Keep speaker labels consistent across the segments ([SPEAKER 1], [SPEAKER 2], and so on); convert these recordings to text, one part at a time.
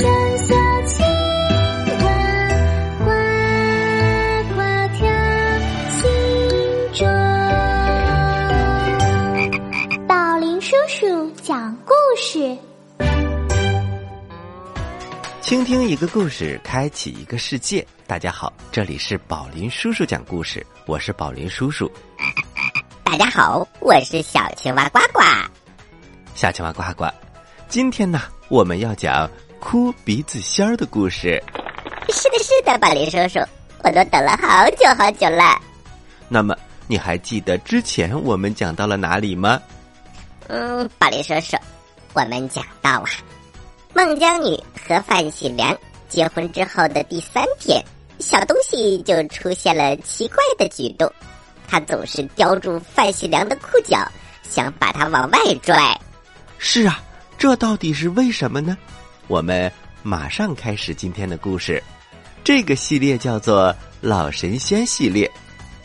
[SPEAKER 1] 小青蛙呱呱，跳青蛙。宝林叔叔讲故事，
[SPEAKER 2] 倾听一个故事，开启一个世界。大家好，这里是宝林叔叔讲故事，我是宝林叔叔。
[SPEAKER 3] 大家好，我是小青蛙呱呱。
[SPEAKER 2] 小青蛙呱呱，今天呢，我们要讲。哭鼻子仙儿的故事。
[SPEAKER 3] 是的，是的，宝林叔叔，我都等了好久好久了。
[SPEAKER 2] 那么，你还记得之前我们讲到了哪里吗？
[SPEAKER 3] 嗯，宝林叔叔，我们讲到啊。孟姜女和范喜良结婚之后的第三天，小东西就出现了奇怪的举动。他总是叼住范喜良的裤脚，想把他往外拽。
[SPEAKER 2] 是啊，这到底是为什么呢？我们马上开始今天的故事。这个系列叫做《老神仙系列》，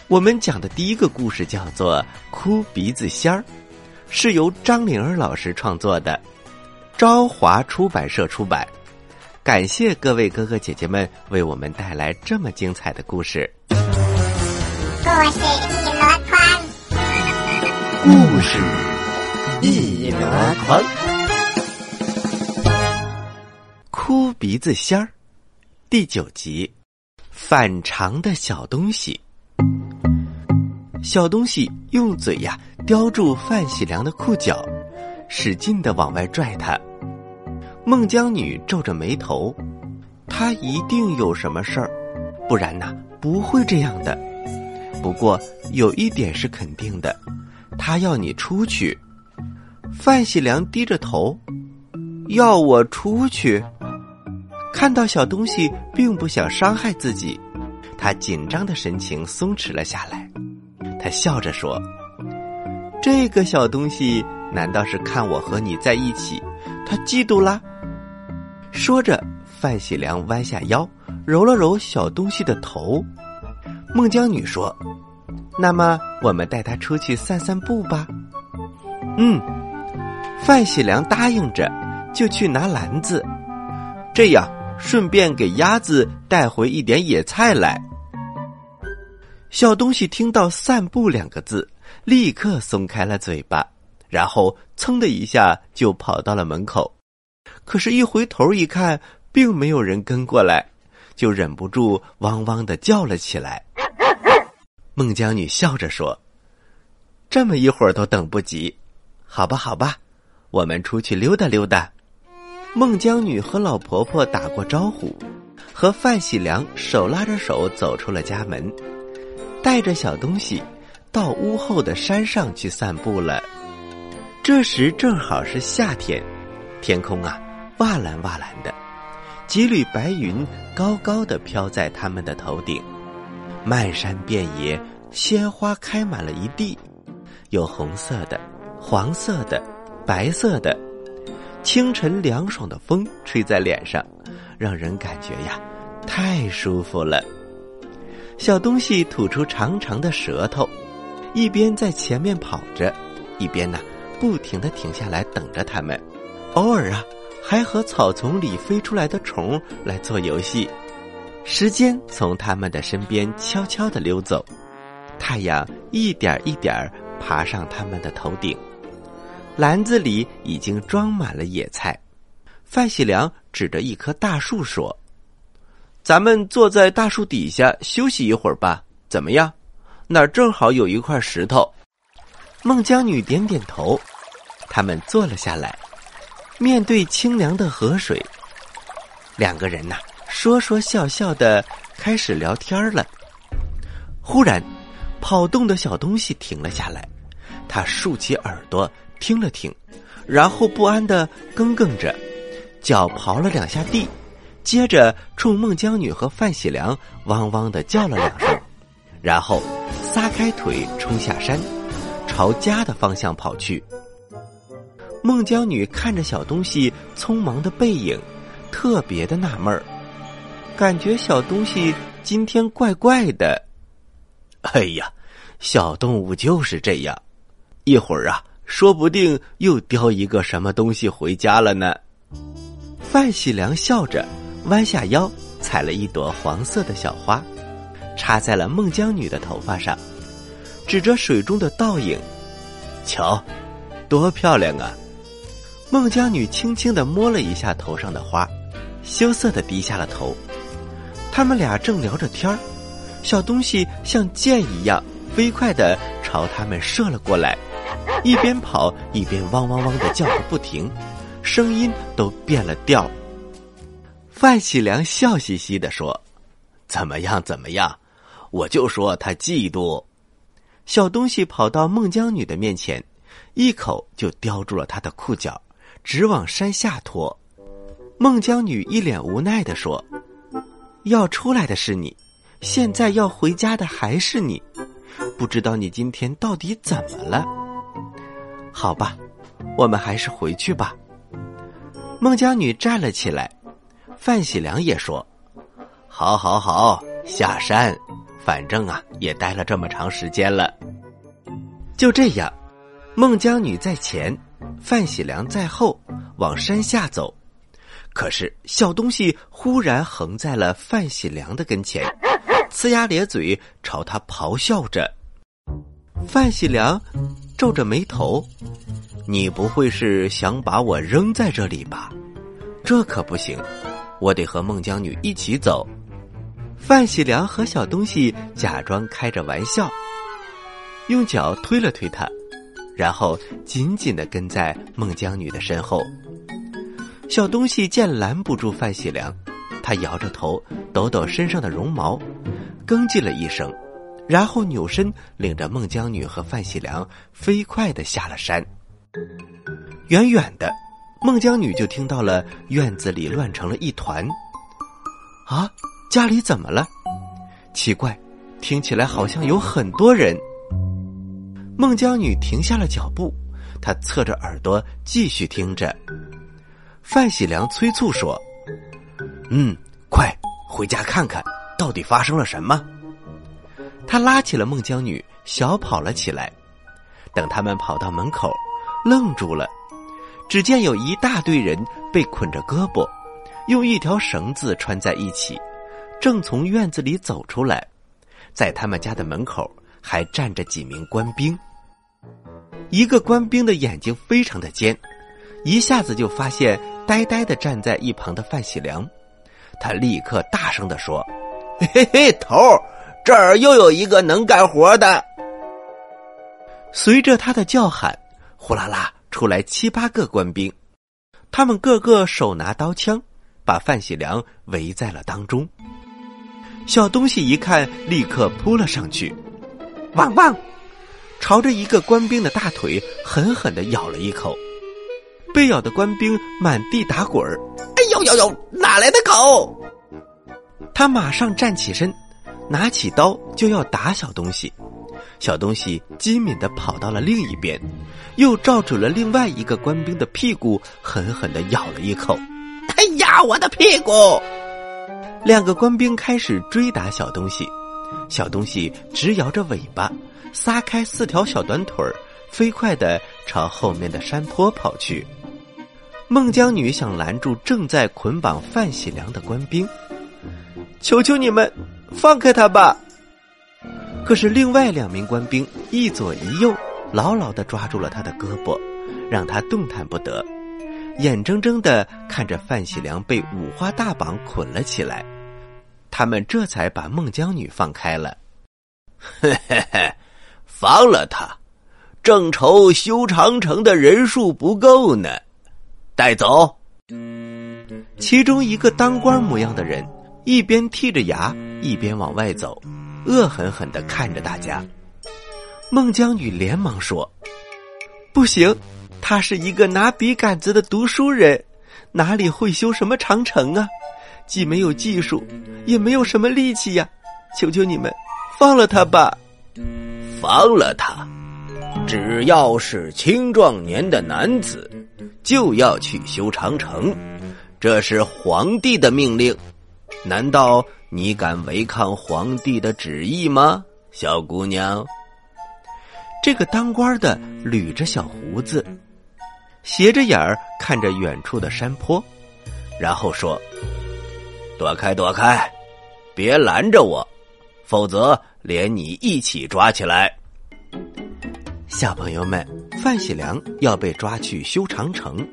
[SPEAKER 2] 我们讲的第一个故事叫做《哭鼻子仙儿》，是由张灵儿老师创作的。朝华出版社出版，感谢各位哥哥姐姐们为我们带来这么精彩的故事。故
[SPEAKER 4] 事一箩筐，
[SPEAKER 2] 故事一箩筐。哭鼻子仙儿，第九集，反常的小东西。小东西用嘴呀叼住范喜良的裤脚。使劲的往外拽他，孟姜女皱着眉头，她一定有什么事儿，不然呐不会这样的。不过有一点是肯定的，她要你出去。范喜良低着头，要我出去。看到小东西并不想伤害自己，他紧张的神情松弛了下来。他笑着说：“这个小东西。”难道是看我和你在一起，他嫉妒啦？说着，范喜良弯下腰，揉了揉小东西的头。孟姜女说：“那么，我们带他出去散散步吧。”嗯，范喜良答应着，就去拿篮子，这样顺便给鸭子带回一点野菜来。小东西听到“散步”两个字，立刻松开了嘴巴。然后噌的一下就跑到了门口，可是，一回头一看，并没有人跟过来，就忍不住汪汪的叫了起来。孟姜女笑着说：“这么一会儿都等不及，好吧，好吧，我们出去溜达溜达。”孟姜女和老婆婆打过招呼，和范喜良手拉着手走出了家门，带着小东西到屋后的山上去散步了。这时正好是夏天，天空啊，瓦蓝瓦蓝的，几缕白云高高的飘在他们的头顶，漫山遍野，鲜花开满了一地，有红色的、黄色的、白色的。清晨凉爽的风吹在脸上，让人感觉呀，太舒服了。小东西吐出长长的舌头，一边在前面跑着，一边呢。不停的停下来等着他们，偶尔啊，还和草丛里飞出来的虫来做游戏。时间从他们的身边悄悄的溜走，太阳一点一点爬上他们的头顶。篮子里已经装满了野菜。范喜良指着一棵大树说：“咱们坐在大树底下休息一会儿吧，怎么样？那儿正好有一块石头。”孟姜女点点头，他们坐了下来，面对清凉的河水。两个人呐，说说笑笑的开始聊天了。忽然，跑动的小东西停了下来，他竖起耳朵听了听，然后不安的更更着，脚刨了两下地，接着冲孟姜女和范喜良汪汪的叫了两声，然后撒开腿冲下山。朝家的方向跑去。孟姜女看着小东西匆忙的背影，特别的纳闷儿，感觉小东西今天怪怪的。哎呀，小动物就是这样，一会儿啊，说不定又叼一个什么东西回家了呢。范喜良笑着，弯下腰采了一朵黄色的小花，插在了孟姜女的头发上。指着水中的倒影，瞧，多漂亮啊！孟姜女轻轻的摸了一下头上的花，羞涩的低下了头。他们俩正聊着天儿，小东西像箭一样飞快的朝他们射了过来，一边跑一边汪汪汪的叫个不停，声音都变了调。范喜良笑嘻嘻的说：“怎么样？怎么样？我就说他嫉妒。”小东西跑到孟姜女的面前，一口就叼住了她的裤脚，直往山下拖。孟姜女一脸无奈的说：“要出来的是你，现在要回家的还是你，不知道你今天到底怎么了？好吧，我们还是回去吧。”孟姜女站了起来，范喜良也说：“好，好，好，下山。”反正啊，也待了这么长时间了。就这样，孟姜女在前，范喜良在后，往山下走。可是小东西忽然横在了范喜良的跟前，呲牙咧嘴朝他咆哮着。范喜良皱着眉头：“你不会是想把我扔在这里吧？这可不行，我得和孟姜女一起走。”范喜良和小东西假装开着玩笑，用脚推了推他，然后紧紧的跟在孟姜女的身后。小东西见拦不住范喜良，他摇着头，抖抖身上的绒毛，哽叽了一声，然后扭身领着孟姜女和范喜良飞快的下了山。远远的，孟姜女就听到了院子里乱成了一团。啊！家里怎么了？奇怪，听起来好像有很多人。孟姜女停下了脚步，她侧着耳朵继续听着。范喜良催促说：“嗯，快回家看看，到底发生了什么。”他拉起了孟姜女，小跑了起来。等他们跑到门口，愣住了，只见有一大堆人被捆着胳膊，用一条绳子穿在一起。正从院子里走出来，在他们家的门口还站着几名官兵。一个官兵的眼睛非常的尖，一下子就发现呆呆的站在一旁的范喜良，他立刻大声的说：“嘿嘿，头儿，这儿又有一个能干活的。”随着他的叫喊，呼啦啦出来七八个官兵，他们个个手拿刀枪，把范喜良围在了当中。小东西一看，立刻扑了上去，汪汪，朝着一个官兵的大腿狠狠的咬了一口。被咬的官兵满地打滚儿，哎呦呦呦，哪来的狗？他马上站起身，拿起刀就要打小东西。小东西机敏的跑到了另一边，又照准了另外一个官兵的屁股，狠狠的咬了一口。哎呀，我的屁股！两个官兵开始追打小东西，小东西直摇着尾巴，撒开四条小短腿儿，飞快的朝后面的山坡跑去。孟姜女想拦住正在捆绑范喜良的官兵，求求你们放开他吧！可是另外两名官兵一左一右，牢牢的抓住了他的胳膊，让他动弹不得，眼睁睁的看着范喜良被五花大绑捆了起来。他们这才把孟姜女放开了。嘿嘿嘿，放了他，正愁修长城的人数不够呢。带走。其中一个当官模样的人一边剔着牙，一边往外走，恶狠狠的看着大家。孟姜女连忙说：“不行，他是一个拿笔杆子的读书人，哪里会修什么长城啊？”既没有技术，也没有什么力气呀！求求你们，放了他吧！放了他，只要是青壮年的男子，就要去修长城，这是皇帝的命令。难道你敢违抗皇帝的旨意吗，小姑娘？这个当官的捋着小胡子，斜着眼儿看着远处的山坡，然后说。躲开，躲开！别拦着我，否则连你一起抓起来。小朋友们，范喜良要被抓去修长城，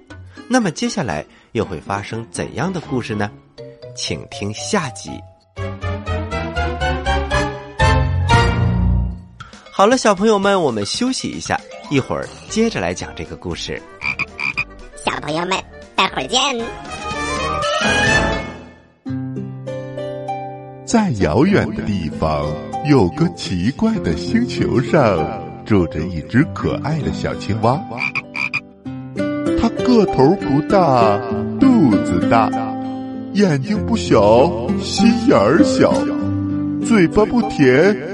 [SPEAKER 2] 那么接下来又会发生怎样的故事呢？请听下集。好了，小朋友们，我们休息一下，一会儿接着来讲这个故事。
[SPEAKER 3] 小朋友们，待会儿见。
[SPEAKER 5] 在遥远的地方，有个奇怪的星球上，住着一只可爱的小青蛙。它个头不大，肚子大，眼睛不小，心眼儿小，嘴巴不甜，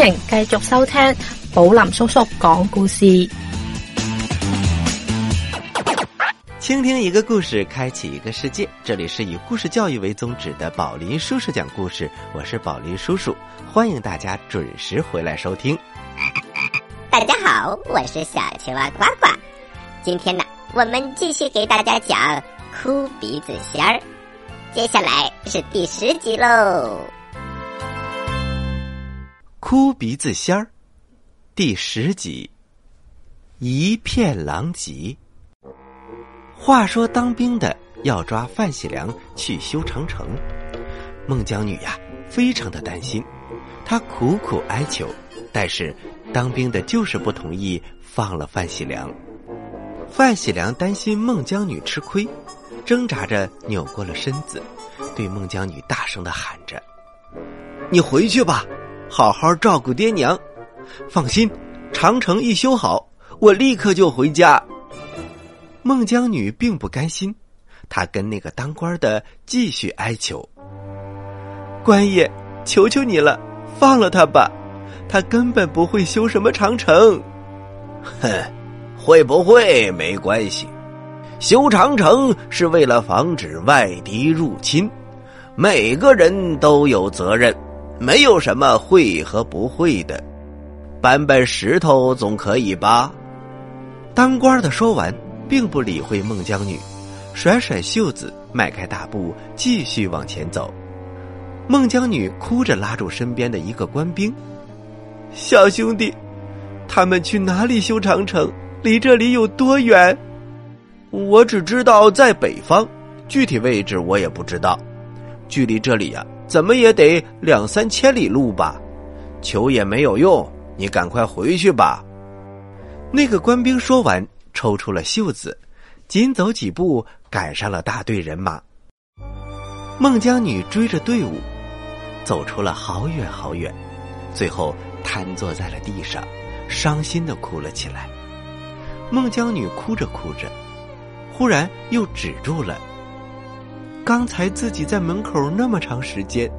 [SPEAKER 6] 歡迎繼續收聽寶林叔叔講故事。
[SPEAKER 2] 倾听一个故事，开启一个世界。这里是以故事教育为宗旨的宝林叔叔讲故事，我是宝林叔叔，欢迎大家准时回来收听。
[SPEAKER 3] 大家好，我是小青蛙呱呱。今天呢，我们继续给大家讲哭鼻子仙儿。接下来是第十集喽。
[SPEAKER 2] 哭鼻子仙儿，第十集，一片狼藉。话说，当兵的要抓范喜良去修长城，孟姜女呀，非常的担心，她苦苦哀求，但是当兵的就是不同意放了范喜良。范喜良担心孟姜女吃亏，挣扎着扭过了身子，对孟姜女大声的喊着：“你回去吧，好好照顾爹娘。放心，长城一修好，我立刻就回家。”孟姜女并不甘心，她跟那个当官的继续哀求：“官爷，求求你了，放了他吧，他根本不会修什么长城。”“
[SPEAKER 7] 哼，会不会没关系，修长城是为了防止外敌入侵，每个人都有责任，没有什么会和不会的。搬搬石头总可以吧？”
[SPEAKER 2] 当官的说完。并不理会孟姜女，甩甩袖子，迈开大步，继续往前走。孟姜女哭着拉住身边的一个官兵：“小兄弟，他们去哪里修长城？离这里有多远？”“
[SPEAKER 7] 我只知道在北方，具体位置我也不知道。距离这里呀，怎么也得两三千里路吧？求也没有用，你赶快回去吧。”
[SPEAKER 2] 那个官兵说完。抽出了袖子，紧走几步，赶上了大队人马。孟姜女追着队伍，走出了好远好远，最后瘫坐在了地上，伤心的哭了起来。孟姜女哭着哭着，忽然又止住了。刚才自己在门口那么长时间，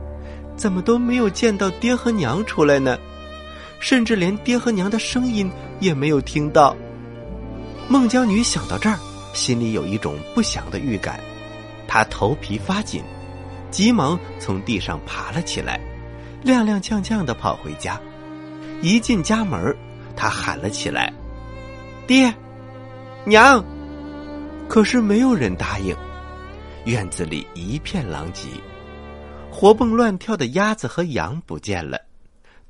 [SPEAKER 2] 怎么都没有见到爹和娘出来呢？甚至连爹和娘的声音也没有听到。孟姜女想到这儿，心里有一种不祥的预感，她头皮发紧，急忙从地上爬了起来，踉踉跄跄的跑回家。一进家门，她喊了起来：“爹，娘！”可是没有人答应。院子里一片狼藉，活蹦乱跳的鸭子和羊不见了，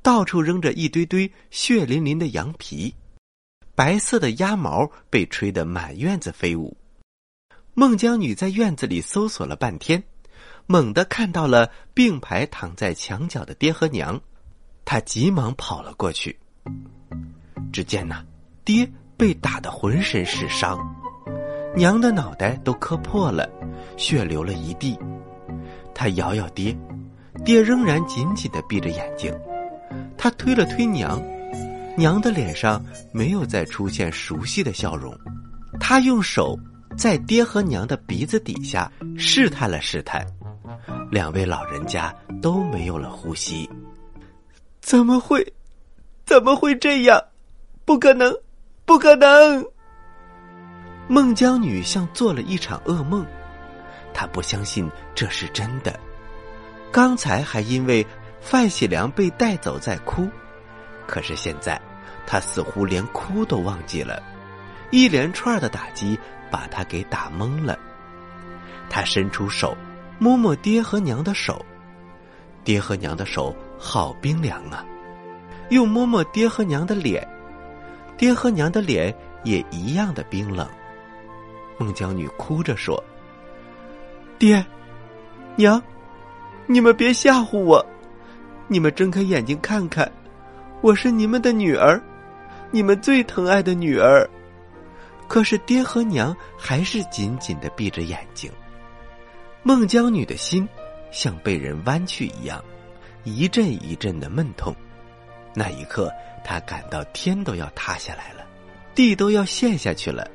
[SPEAKER 2] 到处扔着一堆堆血淋淋的羊皮。白色的鸭毛被吹得满院子飞舞。孟姜女在院子里搜索了半天，猛地看到了并排躺在墙角的爹和娘，她急忙跑了过去。只见呐，爹被打得浑身是伤，娘的脑袋都磕破了，血流了一地。他摇摇爹，爹仍然紧紧的闭着眼睛。他推了推娘。娘的脸上没有再出现熟悉的笑容，他用手在爹和娘的鼻子底下试探了试探，两位老人家都没有了呼吸。怎么会？怎么会这样？不可能，不可能！孟姜女像做了一场噩梦，她不相信这是真的。刚才还因为范喜良被带走在哭，可是现在她似乎连哭都忘记了。一连串的打击把她给打懵了。她伸出手摸摸爹和娘的手，爹和娘的手好冰凉啊。又摸摸爹和娘的脸，爹和娘的脸也一样的冰冷。孟姜女哭着说：“爹，娘，你们别吓唬我，你们睁开眼睛看看，我是你们的女儿，你们最疼爱的女儿。”可是爹和娘还是紧紧的闭着眼睛。孟姜女的心像被人弯曲一样，一阵一阵的闷痛。那一刻，她感到天都要塌下来了，地都要陷下去了，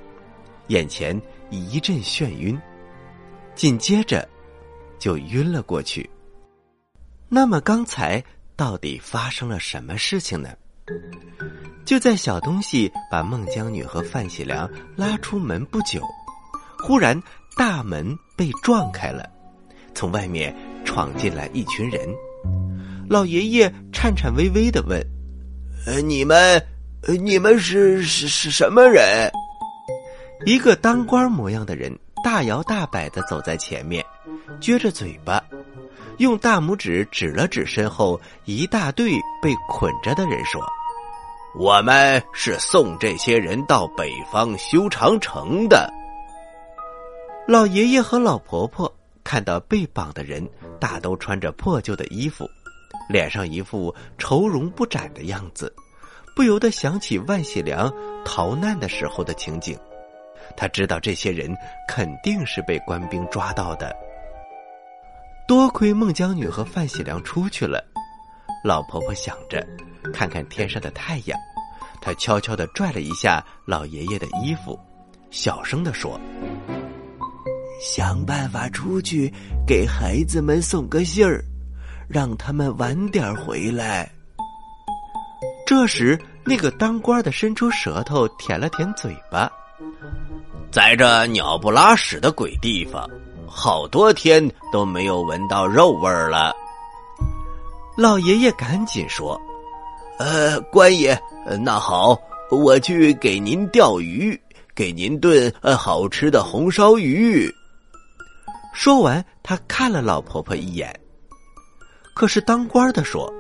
[SPEAKER 2] 眼前一阵眩晕，紧接着就晕了过去。那么刚才到底发生了什么事情呢？就在小东西把孟姜女和范喜良拉出门不久，忽然大门被撞开了，从外面闯进来一群人。老爷爷颤颤巍巍的问：“
[SPEAKER 7] 呃，你们，你们是是是什么人？”
[SPEAKER 2] 一个当官模样的人大摇大摆的走在前面，撅着嘴巴，用大拇指指了指身后一大队被捆着的人，说：“
[SPEAKER 7] 我们是送这些人到北方修长城的。”
[SPEAKER 2] 老爷爷和老婆婆看到被绑的人大都穿着破旧的衣服。脸上一副愁容不展的样子，不由得想起万喜良逃难的时候的情景。他知道这些人肯定是被官兵抓到的。多亏孟姜女和范喜良出去了，老婆婆想着，看看天上的太阳，她悄悄的拽了一下老爷爷的衣服，小声的说：“想办法出去给孩子们送个信儿。”让他们晚点回来。这时，那个当官的伸出舌头舔了舔嘴巴，
[SPEAKER 7] 在这鸟不拉屎的鬼地方，好多天都没有闻到肉味了。
[SPEAKER 2] 老爷爷赶紧说：“
[SPEAKER 7] 呃，官爷，那好，我去给您钓鱼，给您炖呃好吃的红烧鱼。”
[SPEAKER 2] 说完，他看了老婆婆一眼。可是当官的说：“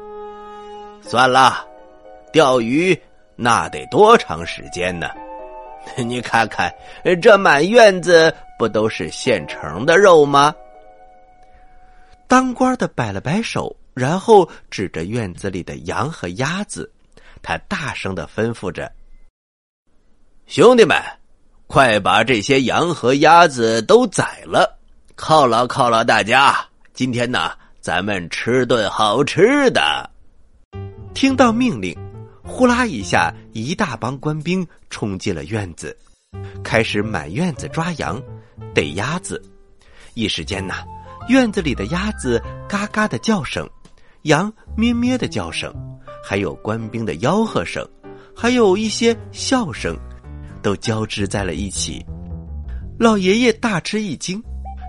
[SPEAKER 7] 算了，钓鱼那得多长时间呢？你看看，这满院子不都是现成的肉吗？”
[SPEAKER 2] 当官的摆了摆手，然后指着院子里的羊和鸭子，他大声的吩咐着：“
[SPEAKER 7] 兄弟们，快把这些羊和鸭子都宰了，犒劳犒劳大家。今天呢？”咱们吃顿好吃的。
[SPEAKER 2] 听到命令，呼啦一下，一大帮官兵冲进了院子，开始满院子抓羊、逮鸭子。一时间呐，院子里的鸭子嘎嘎的叫声，羊咩咩的叫声，还有官兵的吆喝声，还有一些笑声，都交织在了一起。老爷爷大吃一惊，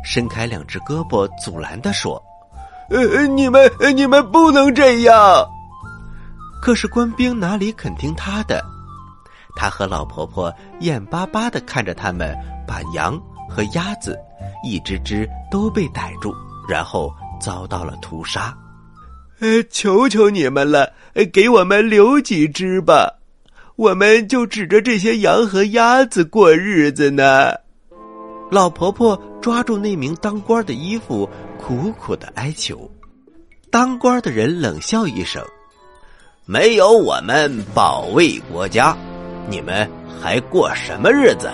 [SPEAKER 2] 伸开两只胳膊阻拦的说。
[SPEAKER 7] 呃，你们你们不能这样。
[SPEAKER 2] 可是官兵哪里肯听他的？他和老婆婆眼巴巴的看着他们把羊和鸭子一只只都被逮住，然后遭到了屠杀。呃，求求你们了，给我们留几只吧，我们就指着这些羊和鸭子过日子呢。老婆婆抓住那名当官的衣服。苦苦的哀求，当官的人冷笑一声：“
[SPEAKER 7] 没有我们保卫国家，你们还过什么日子？”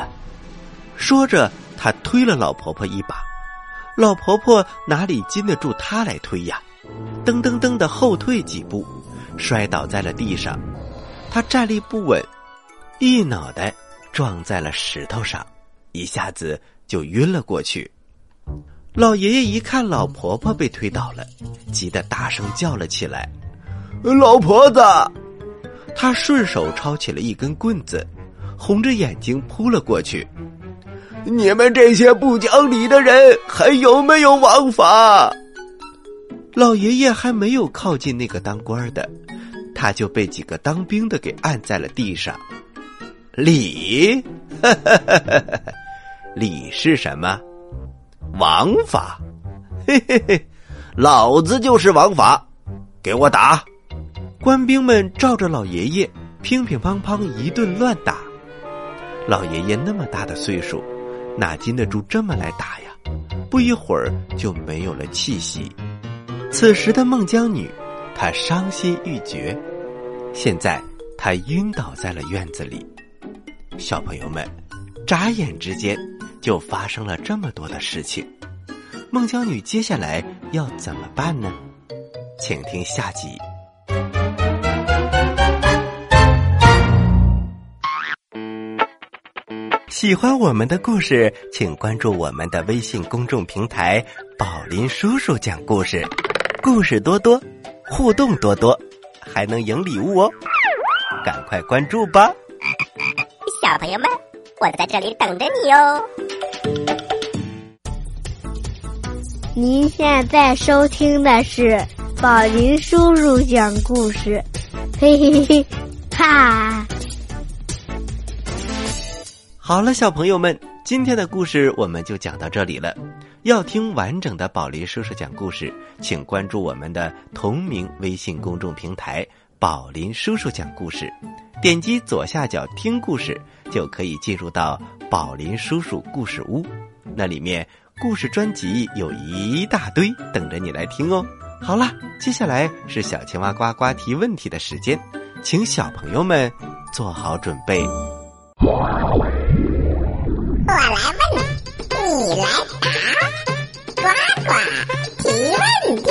[SPEAKER 2] 说着，他推了老婆婆一把，老婆婆哪里禁得住他来推呀？噔噔噔的后退几步，摔倒在了地上。他站立不稳，一脑袋撞在了石头上，一下子就晕了过去。老爷爷一看老婆婆被推倒了，急得大声叫了起来：“
[SPEAKER 7] 老婆子！”
[SPEAKER 2] 他顺手抄起了一根棍子，红着眼睛扑了过去。
[SPEAKER 7] 你们这些不讲理的人，还有没有王法？
[SPEAKER 2] 老爷爷还没有靠近那个当官的，他就被几个当兵的给按在了地上。
[SPEAKER 7] 礼，礼是什么？王法，嘿嘿嘿，老子就是王法，给我打！
[SPEAKER 2] 官兵们照着老爷爷乒乒乓乓一顿乱打。老爷爷那么大的岁数。哪经得住这么来打呀？不一会儿就没有了气息。此时的孟姜女，她伤心欲绝。现在她晕倒在了院子里。小朋友们，眨眼之间就发生了这么多的事情。孟姜女接下来要怎么办呢？请听下集。喜欢我们的故事，请关注我们的微信公众平台“宝林叔叔讲故事”，故事多多，互动多多，还能赢礼物哦！赶快关注吧，
[SPEAKER 3] 小朋友们，我在这里等着你哦。
[SPEAKER 8] 您现在收听的是宝林叔叔讲故事，嘿嘿嘿，哈。
[SPEAKER 2] 好了，小朋友们，今天的故事我们就讲到这里了。要听完整的宝林叔叔讲故事，请关注我们的同名微信公众平台“宝林叔叔讲故事”，点击左下角听故事，就可以进入到宝林叔叔故事屋。那里面故事专辑有一大堆等着你来听哦。好了，接下来是小青蛙呱呱提问题的时间，请小朋友们做好准备。
[SPEAKER 4] 我来问，你来答，呱呱提问题。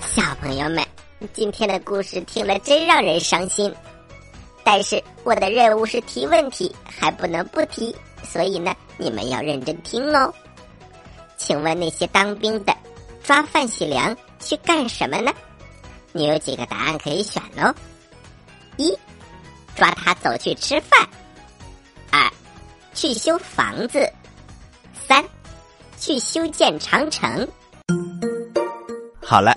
[SPEAKER 3] 小朋友们，今天的故事听了真让人伤心，但是我的任务是提问题，还不能不提，所以呢，你们要认真听哦。请问那些当兵的抓范喜良去干什么呢？你有几个答案可以选哦。一，抓他走去吃饭；二，去修房子；三，去修建长城。
[SPEAKER 2] 好了，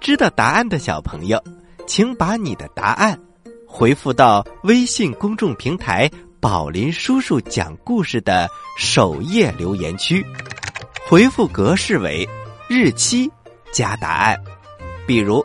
[SPEAKER 2] 知道答案的小朋友，请把你的答案回复到微信公众平台“宝林叔叔讲故事”的首页留言区，回复格式为日期加答案，比如。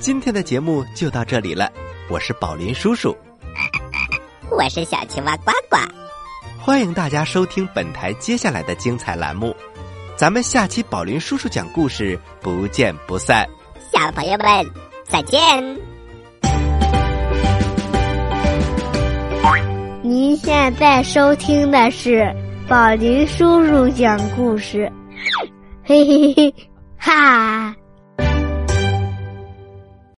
[SPEAKER 2] 今天的节目就到这里了，我是宝林叔叔，
[SPEAKER 3] 我是小青蛙呱呱，
[SPEAKER 2] 欢迎大家收听本台接下来的精彩栏目，咱们下期宝林叔叔讲故事不见不散，
[SPEAKER 3] 小朋友们再见。
[SPEAKER 8] 您现在收听的是宝林叔叔讲故事，嘿嘿嘿，哈。